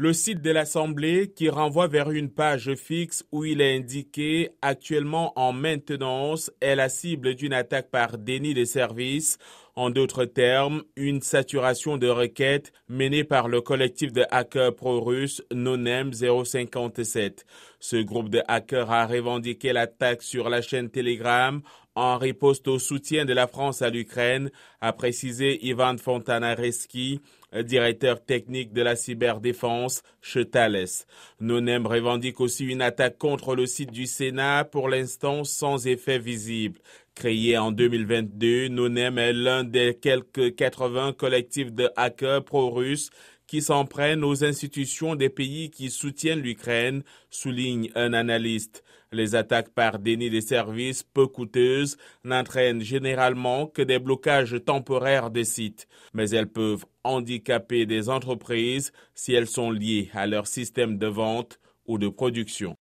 Le site de l'Assemblée qui renvoie vers une page fixe où il est indiqué actuellement en maintenance est la cible d'une attaque par déni de service. En d'autres termes, une saturation de requêtes menée par le collectif de hackers pro-russes Nonem 057. Ce groupe de hackers a revendiqué l'attaque sur la chaîne Telegram en riposte au soutien de la France à l'Ukraine, a précisé Ivan Fontanareski, directeur technique de la cyberdéfense chez Thales. Nonem revendique aussi une attaque contre le site du Sénat, pour l'instant sans effet visible. Créé en 2022, Nonem est l'un des quelques 80 collectifs de hackers pro-russes qui s'en prennent aux institutions des pays qui soutiennent l'Ukraine, souligne un analyste. Les attaques par déni de services peu coûteuses n'entraînent généralement que des blocages temporaires des sites, mais elles peuvent handicaper des entreprises si elles sont liées à leur système de vente ou de production.